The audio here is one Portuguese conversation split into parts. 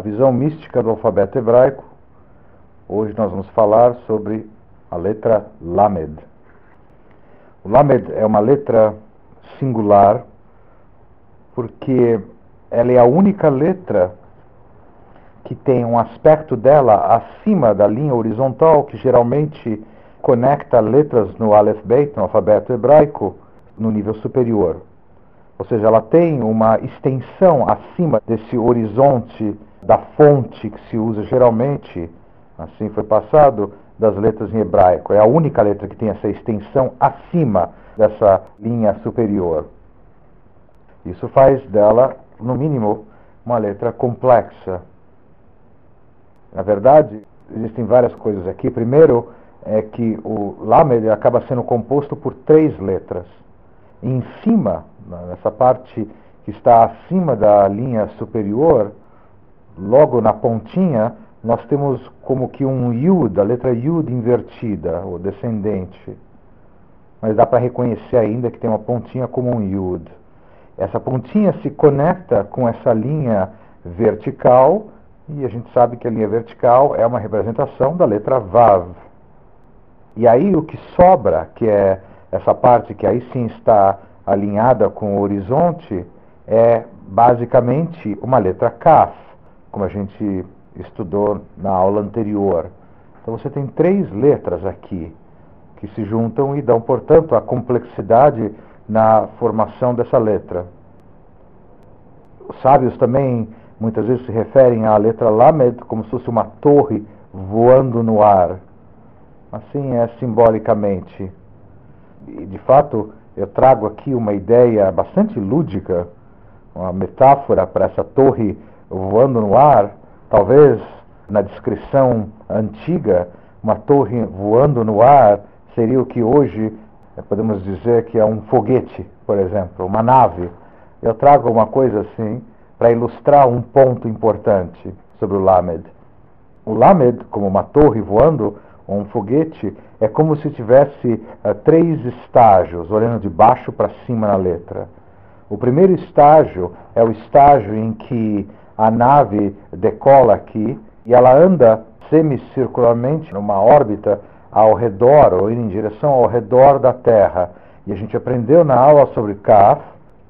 visão mística do alfabeto hebraico. Hoje nós vamos falar sobre a letra Lamed. O Lamed é uma letra singular porque ela é a única letra que tem um aspecto dela acima da linha horizontal que geralmente conecta letras no Aleph Beit, no alfabeto hebraico, no nível superior. Ou seja, ela tem uma extensão acima desse horizonte da fonte que se usa geralmente, assim foi passado, das letras em hebraico. É a única letra que tem essa extensão acima dessa linha superior. Isso faz dela, no mínimo, uma letra complexa. Na verdade, existem várias coisas aqui. Primeiro é que o Lamed acaba sendo composto por três letras. em cima nessa parte que está acima da linha superior, logo na pontinha, nós temos como que um Yud, a letra Yud invertida, ou descendente. Mas dá para reconhecer ainda que tem uma pontinha como um Yud. Essa pontinha se conecta com essa linha vertical, e a gente sabe que a linha vertical é uma representação da letra Vav. E aí o que sobra, que é essa parte que aí sim está alinhada com o horizonte é basicamente uma letra Kaf, como a gente estudou na aula anterior. Então você tem três letras aqui que se juntam e dão, portanto, a complexidade na formação dessa letra. Os sábios também muitas vezes se referem à letra Lamed como se fosse uma torre voando no ar. Assim é simbolicamente. E, de fato, eu trago aqui uma ideia bastante lúdica, uma metáfora para essa torre voando no ar. Talvez na descrição antiga, uma torre voando no ar seria o que hoje eh, podemos dizer que é um foguete, por exemplo, uma nave. Eu trago uma coisa assim para ilustrar um ponto importante sobre o Lamed. O Lamed, como uma torre voando, ou um foguete, é como se tivesse uh, três estágios, olhando de baixo para cima na letra. O primeiro estágio é o estágio em que a nave decola aqui e ela anda semicircularmente numa órbita ao redor, ou em direção ao redor da Terra. E a gente aprendeu na aula sobre Kaf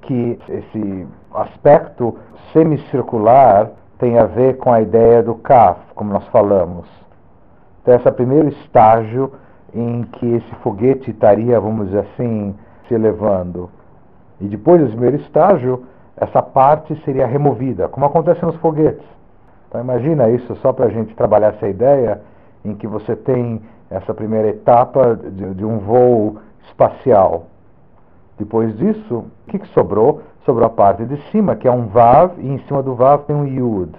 que esse aspecto semicircular tem a ver com a ideia do Kaf, como nós falamos. Então, esse é o primeiro estágio em que esse foguete estaria, vamos dizer assim, se elevando. E depois desse primeiro estágio, essa parte seria removida, como acontece nos foguetes. Então imagina isso só para a gente trabalhar essa ideia em que você tem essa primeira etapa de, de um voo espacial. Depois disso, o que, que, sobrou? Sobrou a parte de cima, que é um Vav, e em cima do Vav tem um Yud.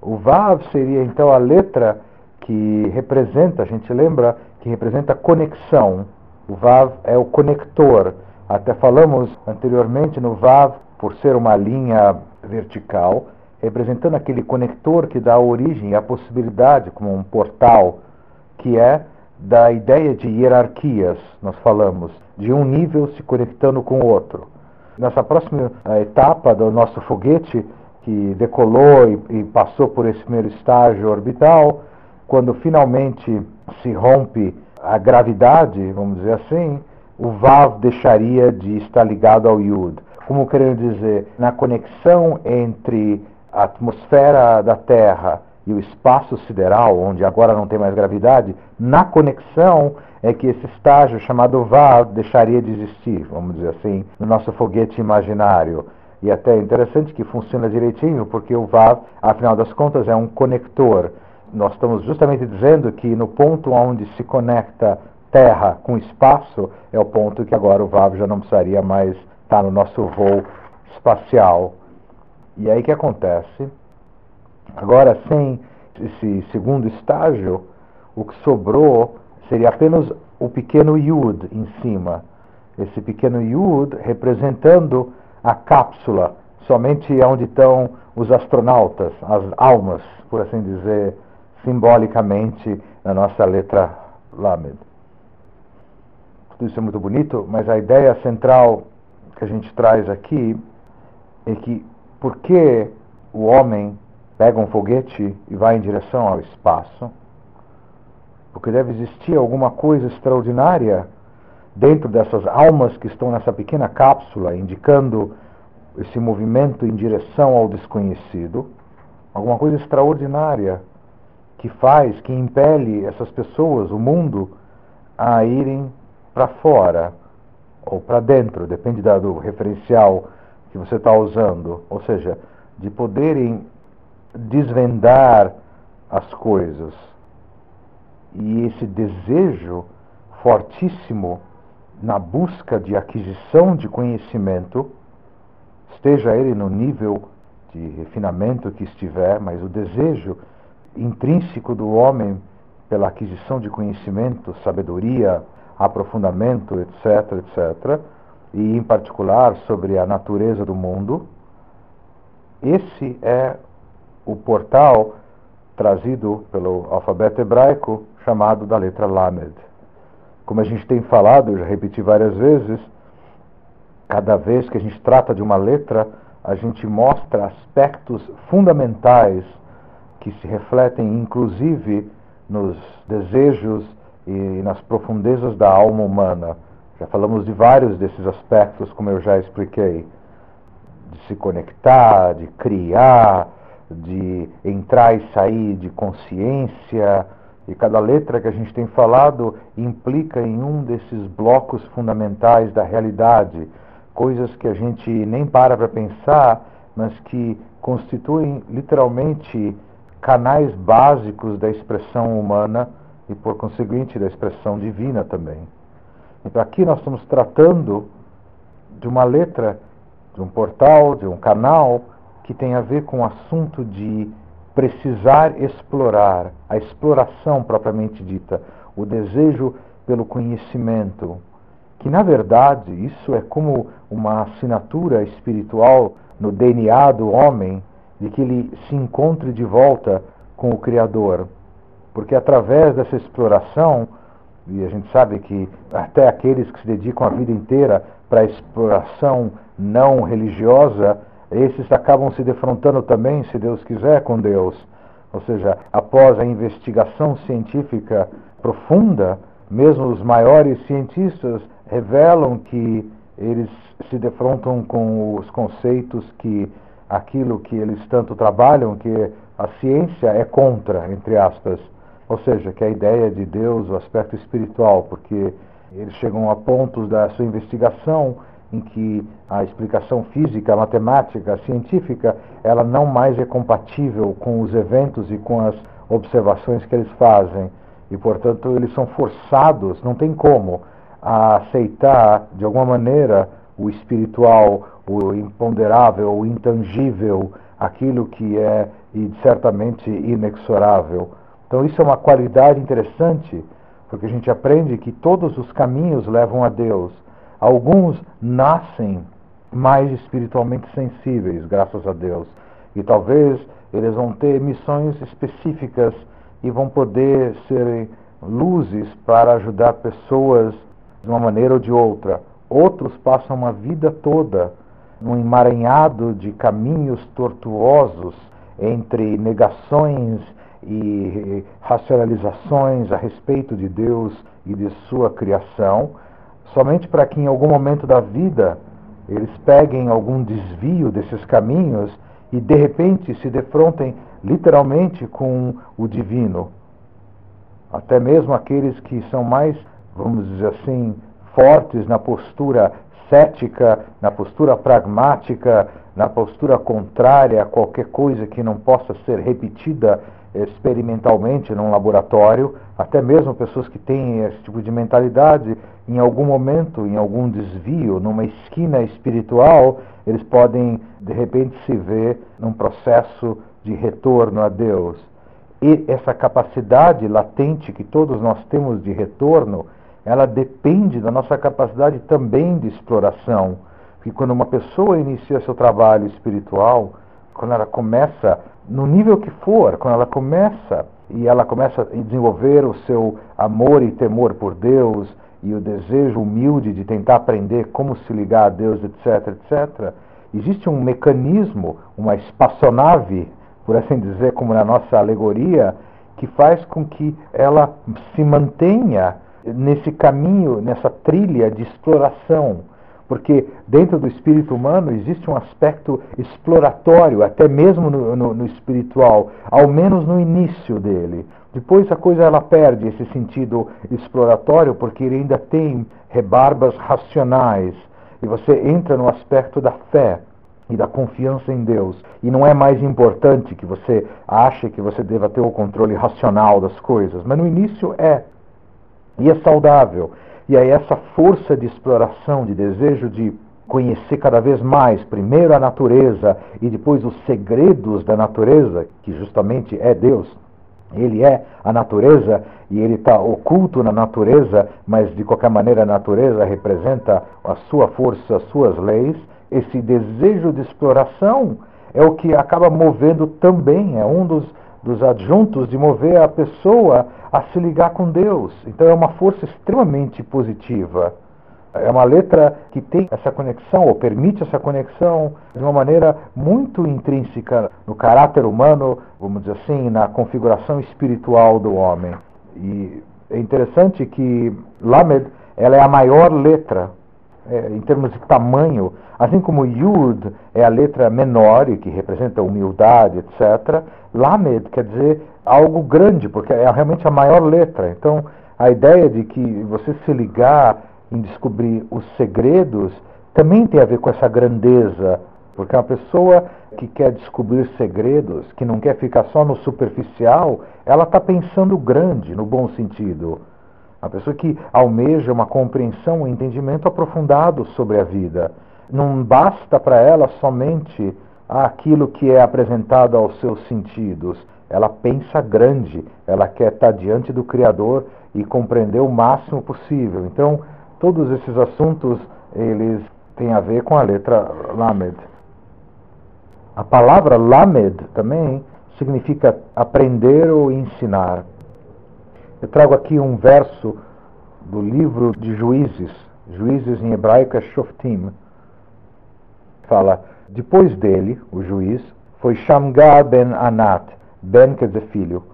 O Vav seria então a letra que representa, a gente lembra que representa conexão. O Vav é o conector. Até falamos anteriormente no Vav, por ser uma linha vertical, representando aquele conector que dá origem à possibilidade, como um portal, que é da ideia de hierarquias, nós falamos, de um nível se conectando com o outro. Nessa próxima eh, etapa do nosso foguete, que decolou e, e passou por esse primeiro estágio orbital, quando finalmente se rompe a gravidade, vamos dizer assim, o Vav deixaria de estar ligado ao Yud. Como querendo dizer, na conexão entre a atmosfera da Terra e o espaço sideral, onde agora não tem mais gravidade, na conexão é que esse estágio chamado Vav deixaria de existir, vamos dizer assim, no nosso foguete imaginário. E até é interessante que funciona direitinho, porque o Vav, afinal das contas, é um conector nós estamos justamente dizendo que no ponto onde se conecta terra com espaço é o ponto que agora o VAV já não precisaria mais estar no nosso voo espacial. E aí que acontece? Agora, sem esse segundo estágio, o que sobrou seria apenas o pequeno Yud em cima. Esse pequeno Yud representando a cápsula, somente onde estão os astronautas, as almas, por assim dizer, simbolicamente na nossa letra Lamed. Tudo isso é muito bonito, mas a ideia central que a gente traz aqui é que por que o homem pega um foguete e vai em direção ao espaço, porque deve existir alguma coisa extraordinária dentro dessas almas que estão nessa pequena cápsula, indicando esse movimento em direção ao desconhecido, alguma coisa extraordinária que faz, que impele essas pessoas, o mundo, a irem para fora ou para dentro, depende do referencial que você está usando, ou seja, de poderem desvendar as coisas. E esse desejo fortíssimo na busca de aquisição de conhecimento, esteja ele no nível de refinamento que estiver, mas o desejo intrínseco do homem pela aquisição de conhecimento, sabedoria, aprofundamento, etc., etc., e em particular sobre a natureza do mundo, esse é o portal trazido pelo alfabeto hebraico chamado da letra Lamed. Como a gente tem falado, já repeti várias vezes, cada vez que a gente trata de uma letra, a gente mostra aspectos fundamentais que se refletem inclusive nos desejos e nas profundezas da alma humana. Já falamos de vários desses aspectos, como eu já expliquei, de se conectar, de criar, de entrar e sair de consciência, e cada letra que a gente tem falado implica em um desses blocos fundamentais da realidade, coisas que a gente nem para para pensar, mas que constituem literalmente canais básicos da expressão humana e, por conseguinte, da expressão divina também. Então, aqui nós estamos tratando de uma letra, de um portal, de um canal que tem a ver com o assunto de precisar explorar, a exploração propriamente dita, o desejo pelo conhecimento, que na verdade isso é como uma assinatura espiritual no DNA do homem, de que ele se encontre de volta com o Criador. Porque através dessa exploração, e a gente sabe que até aqueles que se dedicam a vida inteira para a exploração não religiosa, esses acabam se defrontando também, se Deus quiser, com Deus. Ou seja, após a investigação científica profunda, mesmo os maiores cientistas revelam que eles se defrontam com os conceitos que aquilo que eles tanto trabalham, que a ciência é contra, entre aspas. Ou seja, que a ideia de Deus, o aspecto espiritual, porque eles chegam a pontos da sua investigação em que a explicação física, matemática, científica, ela não mais é compatível com os eventos e com as observações que eles fazem. E, portanto, eles são forçados, não tem como, a aceitar, de alguma maneira, o espiritual, o imponderável, o intangível, aquilo que é e certamente inexorável. Então, isso é uma qualidade interessante, porque a gente aprende que todos os caminhos levam a Deus Alguns nascem mais espiritualmente sensíveis, graças a Deus. E talvez eles vão ter missões específicas e vão poder ser luzes para ajudar pessoas de uma maneira ou de outra. Outros passam uma vida toda num emaranhado de caminhos tortuosos entre negações e racionalizações a respeito de Deus e de sua criação somente para que em algum momento da vida eles peguem algum desvio desses caminhos e de repente se defrontem literalmente com o divino. Até mesmo aqueles que são mais, vamos dizer assim, fortes na postura cética, na postura pragmática, na postura contrária a qualquer coisa que não possa ser repetida experimentalmente num laboratório, até mesmo pessoas que têm esse tipo de mentalidade, em algum momento, em algum desvio, numa esquina espiritual, eles podem de repente se ver num processo de retorno a Deus. E essa capacidade latente que todos nós temos de retorno, ela depende da nossa capacidade também de exploração. Porque quando uma pessoa inicia seu trabalho espiritual, quando ela começa, no nível que for, quando ela começa e ela começa a desenvolver o seu amor e temor por Deus e o desejo humilde de tentar aprender como se ligar a Deus, etc., etc., existe um mecanismo, uma espaçonave por assim dizer, como na nossa alegoria, que faz com que ela se mantenha nesse caminho, nessa trilha de exploração. Porque dentro do espírito humano existe um aspecto exploratório, até mesmo no, no, no espiritual, ao menos no início dele. Depois a coisa ela perde esse sentido exploratório, porque ele ainda tem rebarbas racionais. E você entra no aspecto da fé e da confiança em Deus. E não é mais importante que você ache que você deva ter o controle racional das coisas, mas no início é. E é saudável. E aí essa força de exploração, de desejo de conhecer cada vez mais, primeiro a natureza e depois os segredos da natureza, que justamente é Deus. Ele é a natureza e ele está oculto na natureza, mas de qualquer maneira a natureza representa a sua força, as suas leis esse desejo de exploração é o que acaba movendo também, é um dos, dos adjuntos de mover a pessoa a se ligar com Deus. Então é uma força extremamente positiva. É uma letra que tem essa conexão, ou permite essa conexão, de uma maneira muito intrínseca no caráter humano, vamos dizer assim, na configuração espiritual do homem. E é interessante que Lamed ela é a maior letra é, em termos de tamanho, assim como Yud é a letra menor e que representa humildade, etc., Lamed quer dizer algo grande, porque é realmente a maior letra. Então, a ideia de que você se ligar em descobrir os segredos também tem a ver com essa grandeza, porque uma pessoa que quer descobrir segredos, que não quer ficar só no superficial, ela está pensando grande, no bom sentido. A pessoa que almeja uma compreensão, um entendimento aprofundado sobre a vida. Não basta para ela somente aquilo que é apresentado aos seus sentidos. Ela pensa grande, ela quer estar diante do Criador e compreender o máximo possível. Então, todos esses assuntos, eles têm a ver com a letra Lamed. A palavra Lamed também significa aprender ou ensinar. Eu trago aqui um verso do livro de Juízes, Juízes em hebraico é Shoftim. Fala, depois dele, o juiz, foi Shamgar ben Anat, ben quer dizer filho.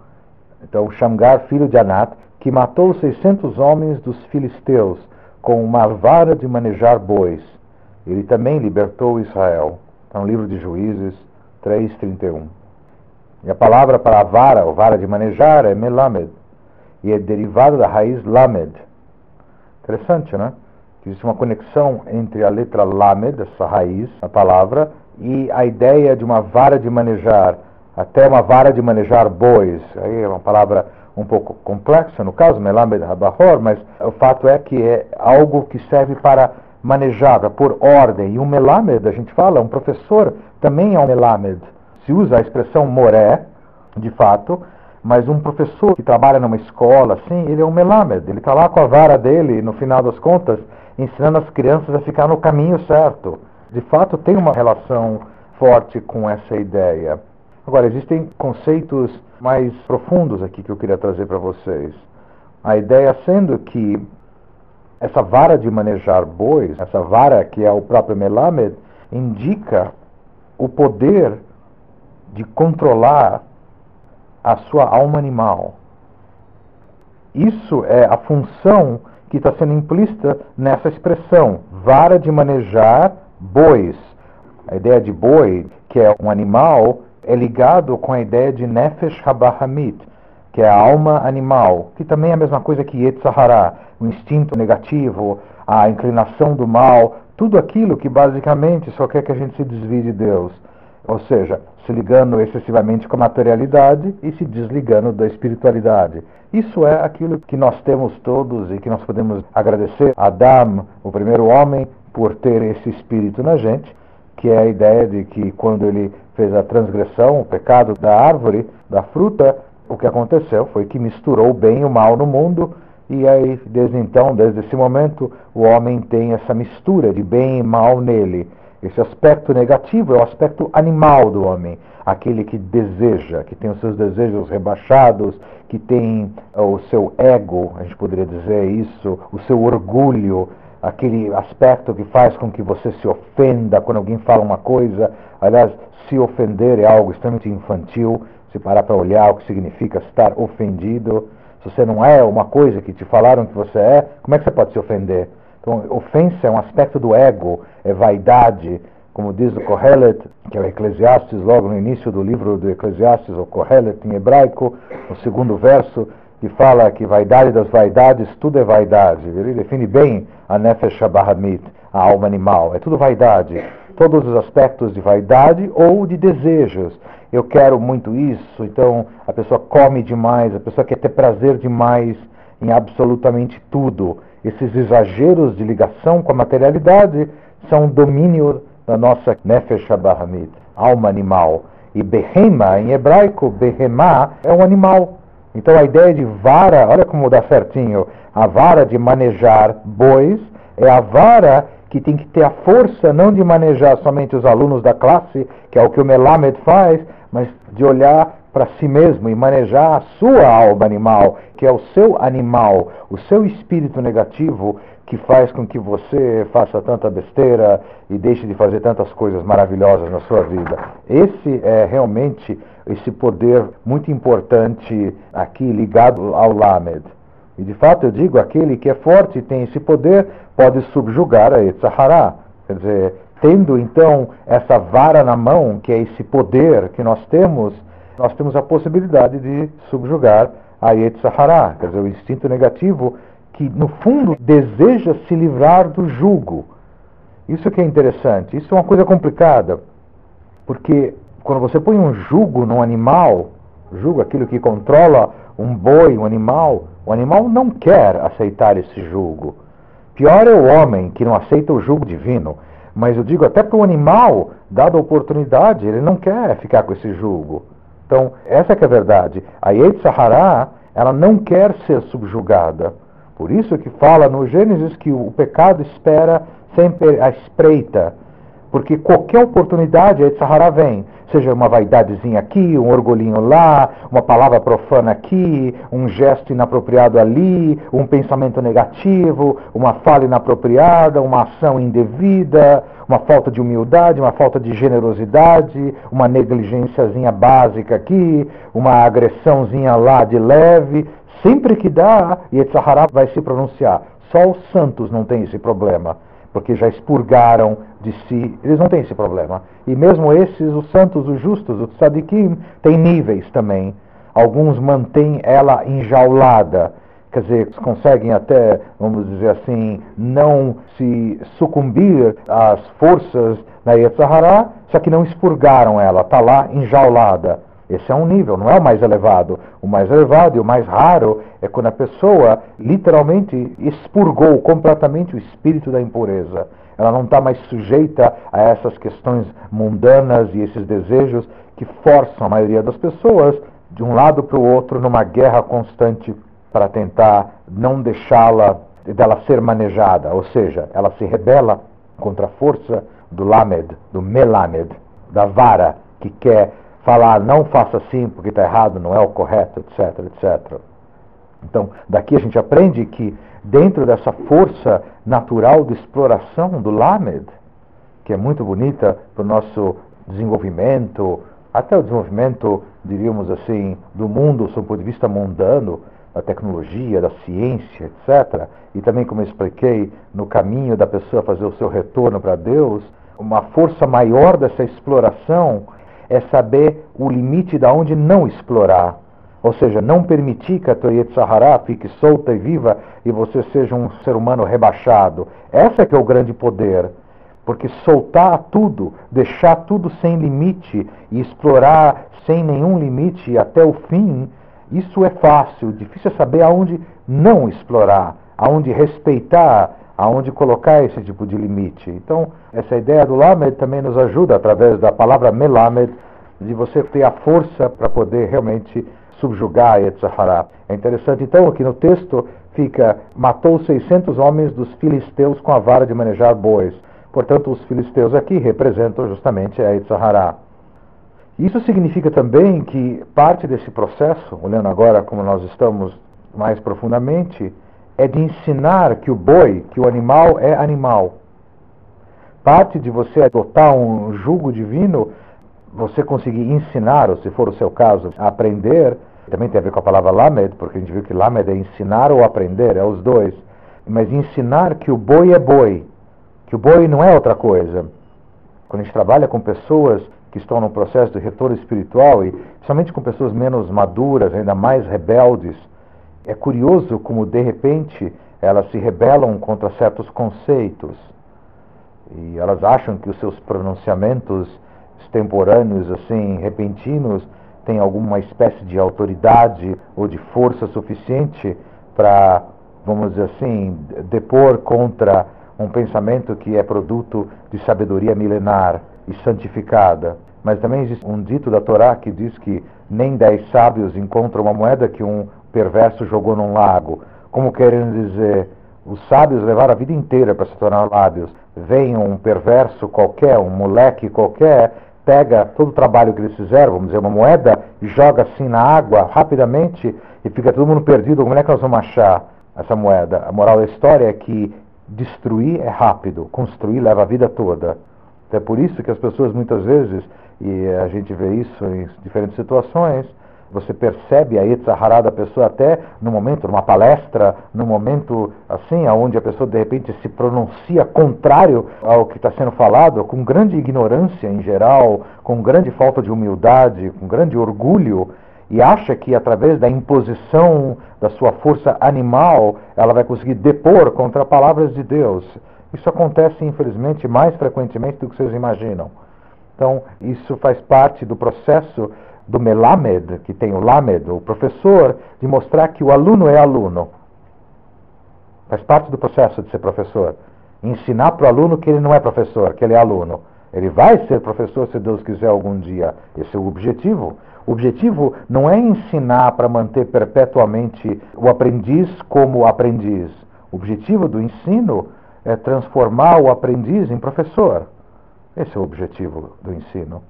Então, Shamgar, filho de Anat, que matou 600 homens dos filisteus com uma vara de manejar bois. Ele também libertou Israel. Está no livro de Juízes 3:31. E a palavra para a vara, ou vara de manejar, é melamed e é derivado da raiz lamed. Interessante, né? Existe uma conexão entre a letra lamed, essa raiz, a palavra, e a ideia de uma vara de manejar, até uma vara de manejar bois. Aí é uma palavra um pouco complexa, no caso, melamed rabahor, mas o fato é que é algo que serve para manejar, pôr ordem. E um melamed, a gente fala, um professor também é um melamed. Se usa a expressão moré, de fato, mas um professor que trabalha numa escola, assim, ele é um melamed, ele está lá com a vara dele, no final das contas, ensinando as crianças a ficar no caminho certo. De fato, tem uma relação forte com essa ideia. Agora, existem conceitos mais profundos aqui que eu queria trazer para vocês. A ideia sendo que essa vara de manejar bois, essa vara que é o próprio Melamed, indica o poder de controlar a sua alma animal. Isso é a função que está sendo implícita nessa expressão, vara de manejar bois. A ideia de boi, que é um animal, é ligado com a ideia de nefesh habahamit, que é a alma animal, que também é a mesma coisa que Yetzahara, o instinto negativo, a inclinação do mal, tudo aquilo que basicamente só quer que a gente se desvie de Deus. Ou seja, se ligando excessivamente com a materialidade e se desligando da espiritualidade. Isso é aquilo que nós temos todos e que nós podemos agradecer a Adam, o primeiro homem, por ter esse espírito na gente, que é a ideia de que quando ele fez a transgressão, o pecado da árvore, da fruta, o que aconteceu foi que misturou o bem e o mal no mundo, e aí, desde então, desde esse momento, o homem tem essa mistura de bem e mal nele. Esse aspecto negativo é o aspecto animal do homem, aquele que deseja, que tem os seus desejos rebaixados, que tem uh, o seu ego, a gente poderia dizer isso, o seu orgulho, aquele aspecto que faz com que você se ofenda quando alguém fala uma coisa. Aliás, se ofender é algo extremamente infantil, se parar para olhar o que significa estar ofendido. Se você não é uma coisa que te falaram que você é, como é que você pode se ofender? Então, ofensa é um aspecto do ego, é vaidade, como diz o Kohelet, que é o Eclesiastes, logo no início do livro do Eclesiastes, o Kohelet em hebraico, no segundo verso, que fala que vaidade das vaidades, tudo é vaidade. Ele define bem a Nefesh Abahamit, a alma animal. É tudo vaidade. Todos os aspectos de vaidade ou de desejos. Eu quero muito isso, então a pessoa come demais, a pessoa quer ter prazer demais em absolutamente tudo. Esses exageros de ligação com a materialidade são domínio da nossa Nefesh Abahamit, alma animal. E Behema, em hebraico, Behemá é um animal. Então a ideia de vara, olha como dá certinho, a vara de manejar bois é a vara que tem que ter a força não de manejar somente os alunos da classe, que é o que o Melamed faz, mas de olhar para si mesmo e manejar a sua alma animal, que é o seu animal, o seu espírito negativo que faz com que você faça tanta besteira e deixe de fazer tantas coisas maravilhosas na sua vida. Esse é realmente esse poder muito importante aqui ligado ao Lamed. E de fato eu digo, aquele que é forte e tem esse poder pode subjugar a Etzahara. Quer dizer, tendo então essa vara na mão, que é esse poder que nós temos, nós temos a possibilidade de subjugar a Yetzahara, quer dizer, o instinto negativo que no fundo deseja se livrar do jugo. Isso que é interessante, isso é uma coisa complicada, porque quando você põe um jugo num animal, jugo aquilo que controla um boi, um animal, o animal não quer aceitar esse jugo. Pior é o homem que não aceita o jugo divino. Mas eu digo, até para o animal, dada a oportunidade, ele não quer ficar com esse jugo. Então, essa é a verdade. A Yeit Sahara, ela não quer ser subjugada. Por isso que fala no Gênesis que o pecado espera sempre a espreita. Porque qualquer oportunidade, a Sahara vem seja uma vaidadezinha aqui, um orgulhinho lá, uma palavra profana aqui, um gesto inapropriado ali, um pensamento negativo, uma fala inapropriada, uma ação indevida, uma falta de humildade, uma falta de generosidade, uma negligenciazinha básica aqui, uma agressãozinha lá de leve. Sempre que dá, Yetzirah vai se pronunciar. Só os santos não têm esse problema porque já expurgaram de si, eles não têm esse problema. E mesmo esses, os santos, os justos, os tzadikim, têm níveis também. Alguns mantêm ela enjaulada, quer dizer, conseguem até, vamos dizer assim, não se sucumbir às forças da Yetzirah, só que não expurgaram ela, está lá enjaulada. Esse é um nível, não é o mais elevado. O mais elevado e o mais raro é quando a pessoa literalmente expurgou completamente o espírito da impureza. Ela não está mais sujeita a essas questões mundanas e esses desejos que forçam a maioria das pessoas de um lado para o outro numa guerra constante para tentar não deixá-la dela ser manejada, ou seja, ela se rebela contra a força do lamed, do melamed, da vara que quer falar não faça assim porque está errado, não é o correto, etc, etc. Então, daqui a gente aprende que dentro dessa força natural de exploração do Lamed, que é muito bonita para o nosso desenvolvimento, até o desenvolvimento, diríamos assim, do mundo sob o ponto de vista mundano, da tecnologia, da ciência, etc. E também, como eu expliquei, no caminho da pessoa fazer o seu retorno para Deus, uma força maior dessa exploração é saber o limite da onde não explorar. Ou seja, não permitir que a Toyet Sahara fique solta e viva e você seja um ser humano rebaixado. Essa é que é o grande poder. Porque soltar tudo, deixar tudo sem limite e explorar sem nenhum limite até o fim, isso é fácil. Difícil é saber aonde não explorar, aonde respeitar aonde colocar esse tipo de limite. Então, essa ideia do Lamed também nos ajuda, através da palavra Melamed, de você ter a força para poder realmente subjugar Yetzirah. É interessante, então, aqui no texto fica, matou 600 homens dos filisteus com a vara de manejar bois. Portanto, os filisteus aqui representam justamente a Etzahara. Isso significa também que parte desse processo, olhando agora como nós estamos mais profundamente, é de ensinar que o boi, que o animal é animal. Parte de você adotar um jugo divino, você conseguir ensinar, ou se for o seu caso, aprender, também tem a ver com a palavra lamed, porque a gente viu que lamed é ensinar ou aprender, é os dois. Mas ensinar que o boi é boi, que o boi não é outra coisa. Quando a gente trabalha com pessoas que estão no processo de retorno espiritual, e principalmente com pessoas menos maduras, ainda mais rebeldes, é curioso como de repente elas se rebelam contra certos conceitos e elas acham que os seus pronunciamentos extemporâneos, assim, repentinos, têm alguma espécie de autoridade ou de força suficiente para, vamos dizer assim, depor contra um pensamento que é produto de sabedoria milenar e santificada. Mas também existe um dito da Torá que diz que nem dez sábios encontram uma moeda que um perverso jogou num lago. Como querendo dizer, os sábios levaram a vida inteira para se tornar lábios. Vem um perverso qualquer, um moleque qualquer, pega todo o trabalho que eles fizeram, vamos dizer, uma moeda, e joga assim na água rapidamente e fica todo mundo perdido. Como é que nós vamos achar essa moeda? A moral da história é que destruir é rápido, construir leva a vida toda. Então é por isso que as pessoas muitas vezes, e a gente vê isso em diferentes situações, você percebe a Yetzahara da pessoa até no momento, numa palestra, no momento assim, onde a pessoa de repente se pronuncia contrário ao que está sendo falado, com grande ignorância em geral, com grande falta de humildade, com grande orgulho, e acha que através da imposição da sua força animal ela vai conseguir depor contra palavras de Deus. Isso acontece, infelizmente, mais frequentemente do que vocês imaginam. Então, isso faz parte do processo do Melamed, que tem o Lamed, o professor, de mostrar que o aluno é aluno. Faz parte do processo de ser professor. Ensinar para o aluno que ele não é professor, que ele é aluno. Ele vai ser professor se Deus quiser algum dia. Esse é o objetivo. O objetivo não é ensinar para manter perpetuamente o aprendiz como aprendiz. O objetivo do ensino é transformar o aprendiz em professor. Esse é o objetivo do ensino.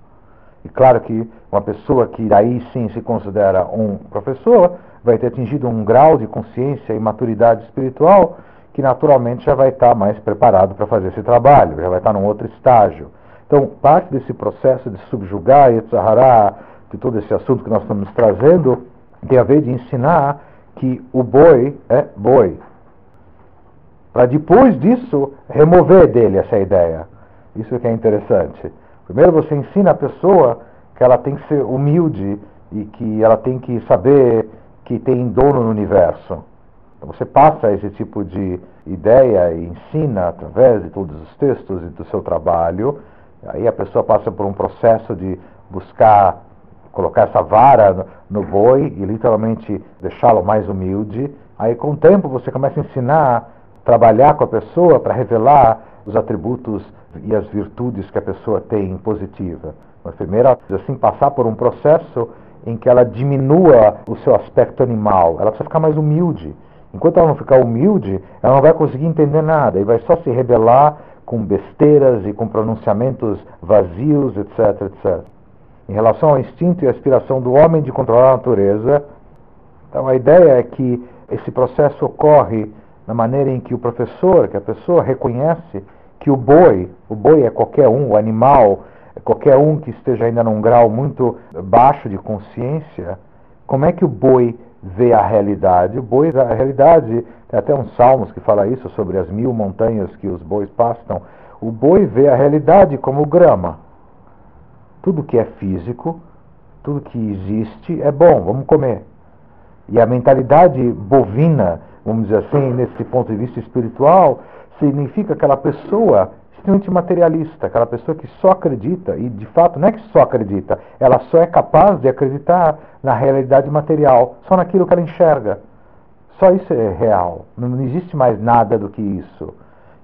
E claro que uma pessoa que aí sim se considera um professor vai ter atingido um grau de consciência e maturidade espiritual que naturalmente já vai estar mais preparado para fazer esse trabalho, já vai estar num outro estágio. Então, parte desse processo de subjugar Yetzirah, de todo esse assunto que nós estamos trazendo, tem a ver de ensinar que o boi é boi. Para depois disso, remover dele essa ideia. Isso que é interessante. Primeiro você ensina a pessoa que ela tem que ser humilde e que ela tem que saber que tem dono no universo. Então você passa esse tipo de ideia e ensina através de todos os textos e do seu trabalho. Aí a pessoa passa por um processo de buscar colocar essa vara no, boi e literalmente deixá-lo mais humilde. Aí com o tempo você começa a ensinar, trabalhar com a pessoa para revelar os atributos e as virtudes que a pessoa tem positiva. Mas primeiro, assim, passar por um processo em que ela diminua o seu aspecto animal, ela precisa ficar mais humilde. Enquanto ela não ficar humilde, ela não vai conseguir entender nada e vai só se rebelar com besteiras e com pronunciamentos vazios, etc, etc. Em relação ao instinto e aspiração do homem de controlar a natureza, então a ideia é que esse processo ocorre na maneira em que o professor, que a pessoa reconhece que o boi, o boi é qualquer um, o animal, é qualquer um que esteja ainda num grau muito baixo de consciência, como é que o boi vê a realidade? O boi, a realidade, tem até uns salmos que fala isso sobre as mil montanhas que os bois pastam. O boi vê a realidade como grama. Tudo que é físico, tudo que existe é bom, vamos comer. E a mentalidade bovina, vamos dizer assim, nesse ponto de vista espiritual, significa aquela pessoa extremamente materialista, aquela pessoa que só acredita, e de fato não é que só acredita, ela só é capaz de acreditar na realidade material, só naquilo que ela enxerga. Só isso é real, não existe mais nada do que isso.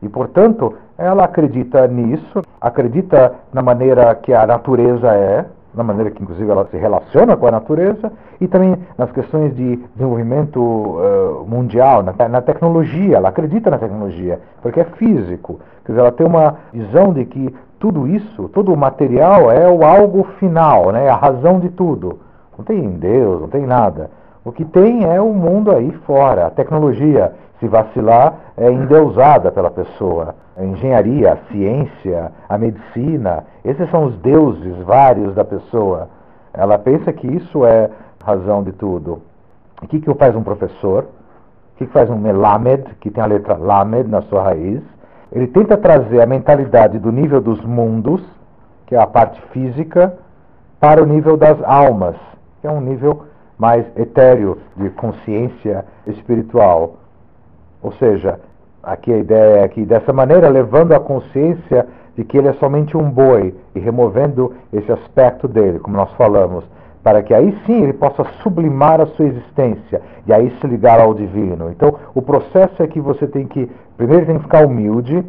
E, portanto, ela acredita nisso, acredita na maneira que a natureza é, na maneira que inclusive ela se relaciona com a natureza e também nas questões de desenvolvimento uh, mundial, na, na, tecnologia, ela acredita na tecnologia, porque é físico. Quer dizer, ela tem uma visão de que tudo isso, todo o material é o algo final, né, é a razão de tudo. Não tem Deus, não tem nada. O que tem é o mundo aí fora, a tecnologia se vacilar, é endeusada pela pessoa. A engenharia, a ciência, a medicina, esses são os deuses vários da pessoa. Ela pensa que isso é razão de tudo. O que, que faz um professor? O que, que faz um melamed, que tem a letra lamed na sua raiz? Ele tenta trazer a mentalidade do nível dos mundos, que é a parte física, para o nível das almas, que é um nível mais etéreo de consciência espiritual. Ou seja, aqui a ideia é que dessa maneira, levando a consciência de que ele é somente um boi e removendo esse aspecto dele, como nós falamos, para que aí sim ele possa sublimar a sua existência e aí se ligar ao divino. Então, o processo é que você tem que, primeiro tem que ficar humilde,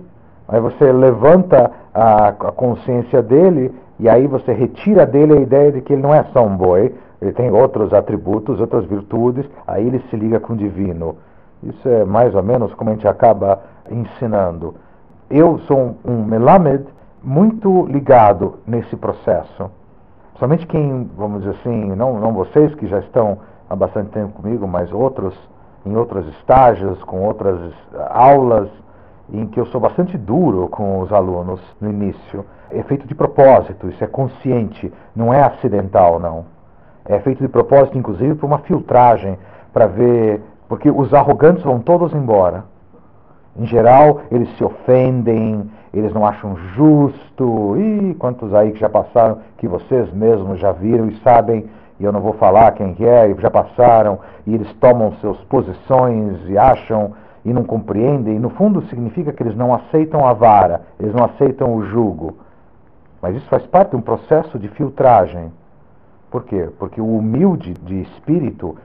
aí você levanta a, a consciência dele e aí você retira dele a ideia de que ele não é só um boi, ele tem outros atributos, outras virtudes, aí ele se liga com o divino. Isso é mais ou menos como a gente acaba ensinando. Eu sou um, melamed muito ligado nesse processo. Somente quem, vamos dizer assim, não, não vocês que já estão há bastante tempo comigo, mas outros em outros estágios, com outras aulas, em que eu sou bastante duro com os alunos no início. É feito de propósito, isso é consciente, não é acidental, não. É feito de propósito, inclusive, para uma filtragem, para ver porque os arrogantes vão todos embora. Em geral, eles se ofendem, eles não acham justo. E quantos aí que já passaram, que vocês mesmos já viram e sabem, e eu não vou falar quem que é, e já passaram, e eles tomam suas posições e acham e não compreendem. E no fundo significa que eles não aceitam a vara, eles não aceitam o jugo. Mas isso faz parte de um processo de filtragem. Por quê? Porque o humilde de espírito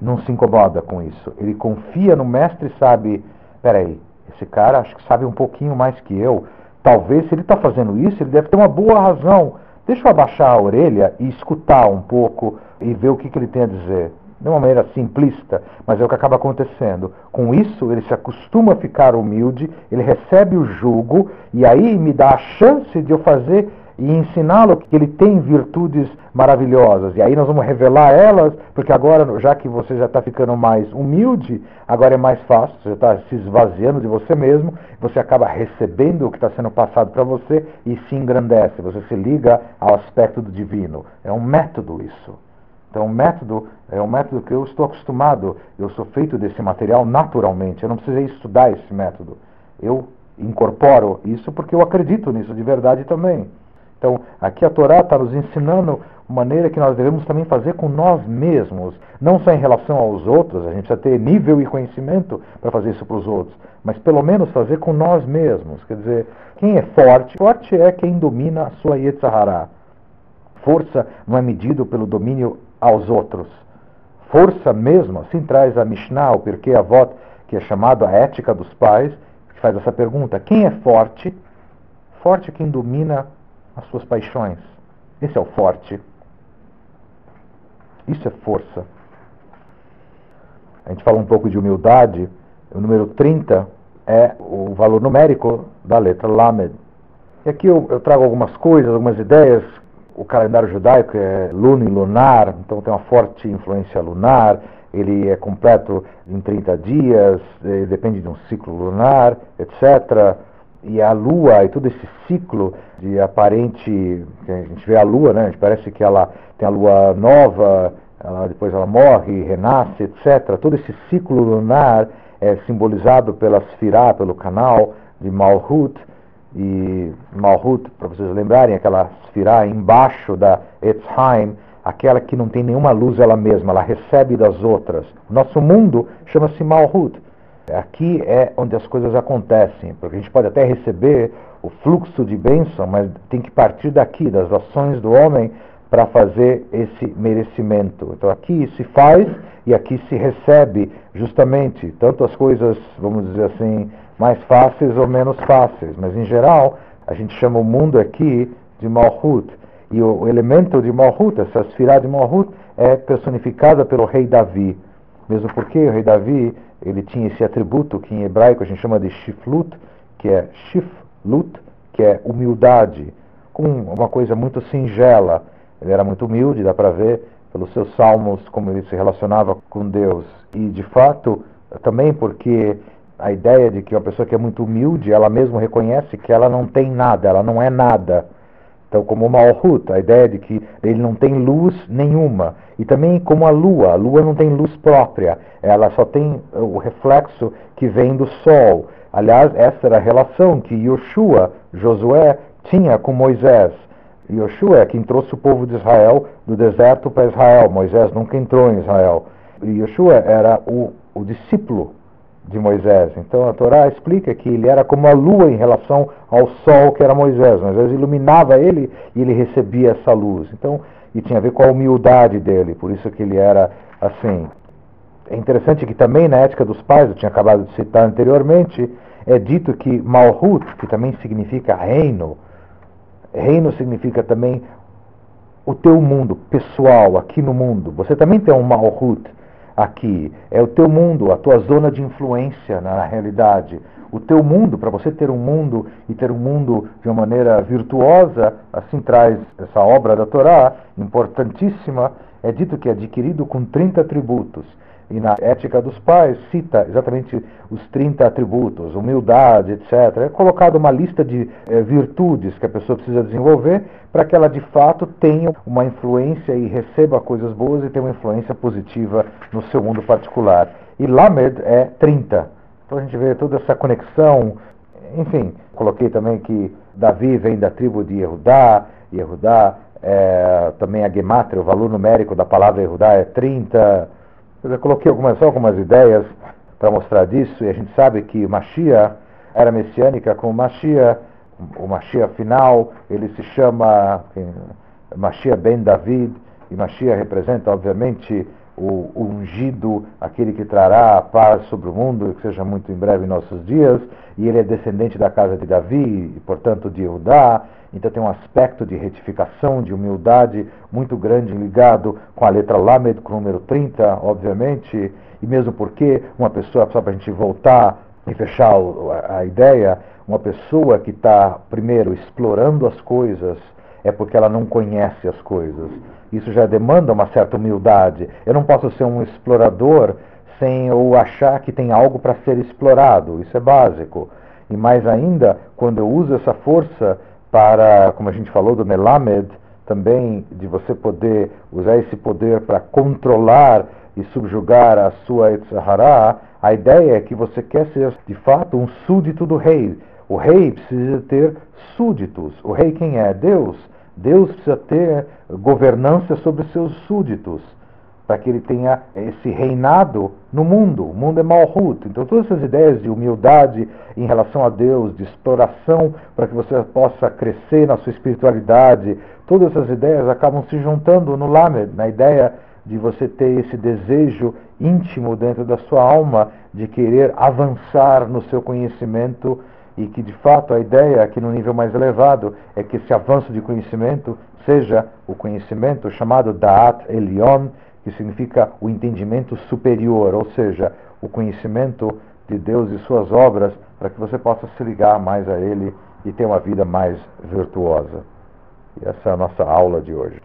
não se incomoda com isso. Ele confia no mestre e sabe, peraí, esse cara acho que sabe um pouquinho mais que eu. Talvez se ele está fazendo isso, ele deve ter uma boa razão. Deixa eu abaixar a orelha e escutar um pouco e ver o que, que ele tem a dizer. De uma maneira simplista, mas é o que acaba acontecendo. Com isso, ele se acostuma a ficar humilde, ele recebe o jugo e aí me dá a chance de eu fazer e ensiná-lo que ele tem virtudes maravilhosas. E aí nós vamos revelar elas, porque agora, já que você já está ficando mais humilde, agora é mais fácil, você está se esvaziando de você mesmo, você acaba recebendo o que está sendo passado para você e se engrandece, você se liga ao aspecto do divino. É um método isso. Então, o método é um método que eu estou acostumado, eu sou feito desse material naturalmente, eu não precisei estudar esse método. Eu incorporo isso porque eu acredito nisso de verdade também. Então, aqui a Torá está nos ensinando maneira que nós devemos também fazer com nós mesmos, não só em relação aos outros, a gente precisa ter nível e conhecimento para fazer isso para os outros, mas pelo menos fazer com nós mesmos. Quer dizer, quem é forte? Forte é quem domina a sua Yetzahara. Força não é medido pelo domínio aos outros. Força mesmo, assim traz a Mishnah, o Pirkei Avot, que é chamado a ética dos pais, que faz essa pergunta: quem é forte? Forte é quem domina as suas paixões. Esse é o forte. Isso é força. A gente fala um pouco de humildade. O número 30 é o valor numérico da letra Lamed. E aqui eu, eu trago algumas coisas, algumas ideias. O calendário judaico é luno e lunar, então tem uma forte influência lunar. Ele é completo em 30 dias, eh, depende de um ciclo lunar, etc e a Lua e todo esse ciclo de aparente, a gente vê a Lua, né? A gente parece que ela tem a Lua nova, ela, depois ela morre, renasce, etc. Todo esse ciclo lunar é simbolizado pela Sfirá, pelo canal de Malhut, e Malhut, para vocês lembrarem, aquela Sfirá embaixo da Etzheim, aquela que não tem nenhuma luz ela mesma, ela recebe das outras. Nosso mundo chama-se Malhut. Aqui é onde as coisas acontecem, porque a gente pode até receber o fluxo de bênção, mas tem que partir daqui, das ações do homem, para fazer esse merecimento. Então aqui se faz e aqui se recebe, justamente, tanto as coisas, vamos dizer assim, mais fáceis ou menos fáceis, mas em geral a gente chama o mundo aqui de Malhut. E o, elemento de Malhut, essa esfirá de Malhut, é personificada pelo rei Davi. Mesmo porque o rei Davi, ele tinha esse atributo que em hebraico a gente chama de shiflut, que é shiflut, que é humildade, como uma coisa muito singela. Ele era muito humilde, dá para ver pelos seus salmos como ele se relacionava com Deus. E de fato, também porque a ideia de que uma pessoa que é muito humilde, ela mesmo reconhece que ela não tem nada, ela não é nada. Então, como Malhut, a ideia de que ele não tem luz nenhuma. E também como a lua, a lua não tem luz própria, ela só tem o reflexo que vem do sol. Aliás, essa era a relação que Yoshua, Josué, tinha com Moisés. Yoshua é quem trouxe o povo de Israel do deserto para Israel. Moisés nunca entrou em Israel. Yoshua era o, o discípulo de Moisés. Então a Torá explica que ele era como a lua em relação ao sol que era Moisés. Moisés iluminava ele e ele recebia essa luz. Então, e tinha a ver com a humildade dele, por isso que ele era assim. É interessante que também na ética dos pais, eu tinha acabado de citar anteriormente, é dito que Malhut, que também significa reino, reino significa também o teu mundo pessoal aqui no mundo. Você também tem um Malhut aqui. É o teu mundo, a tua zona de influência na realidade. O teu mundo, para você ter um mundo e ter um mundo de uma maneira virtuosa, assim traz essa obra da Torá, importantíssima, é dito que é adquirido com 30 atributos e na ética dos pais cita exatamente os 30 atributos, humildade, etc. É colocado uma lista de é, virtudes que a pessoa precisa desenvolver para que ela de fato tenha uma influência e receba coisas boas e tenha uma influência positiva no seu mundo particular. E Lamed é 30. Então a gente vê toda essa conexão. Enfim, coloquei também que Davi vem da tribo de Yehudá, Yehudá é, também a gematria, o valor numérico da palavra Yehudá é 30. Eu coloquei algumas, só algumas ideias para mostrar disso, e a gente sabe que Machia era messiânica com Machia, o Machia final, ele se chama Machia Ben David, e Machia representa, obviamente, o, o, ungido, aquele que trará a paz sobre o mundo, que seja muito em breve em nossos dias, e ele é descendente da casa de Davi, e portanto de Eudá, então tem um aspecto de retificação, de humildade muito grande ligado com a letra Lamed, com o número 30, obviamente, e mesmo porque uma pessoa, só para a gente voltar e fechar a ideia, uma pessoa que está, primeiro, explorando as coisas, é porque ela não conhece as coisas. Isso já demanda uma certa humildade. Eu não posso ser um explorador sem ou achar que tem algo para ser explorado. Isso é básico. E mais ainda, quando eu uso essa força para, como a gente falou do Melamed, também de você poder usar esse poder para controlar e subjugar a sua Etzahara, a ideia é que você quer ser de fato um súdito do rei. O rei precisa ter súditos. O rei quem é? Deus. Deus precisa ter governança sobre seus súditos para que ele tenha esse reinado no mundo. O mundo é Malhut. Então, todas essas ideias de humildade em relação a Deus, de exploração para que você possa crescer na sua espiritualidade, todas essas ideias acabam se juntando no Lamed, na ideia de você ter esse desejo íntimo dentro da sua alma de querer avançar no seu conhecimento e que de fato a ideia aqui no nível mais elevado é que esse avanço de conhecimento seja o conhecimento chamado Da'at Elion, que significa o entendimento superior, ou seja, o conhecimento de Deus e suas obras, para que você possa se ligar mais a Ele e ter uma vida mais virtuosa. E essa é a nossa aula de hoje.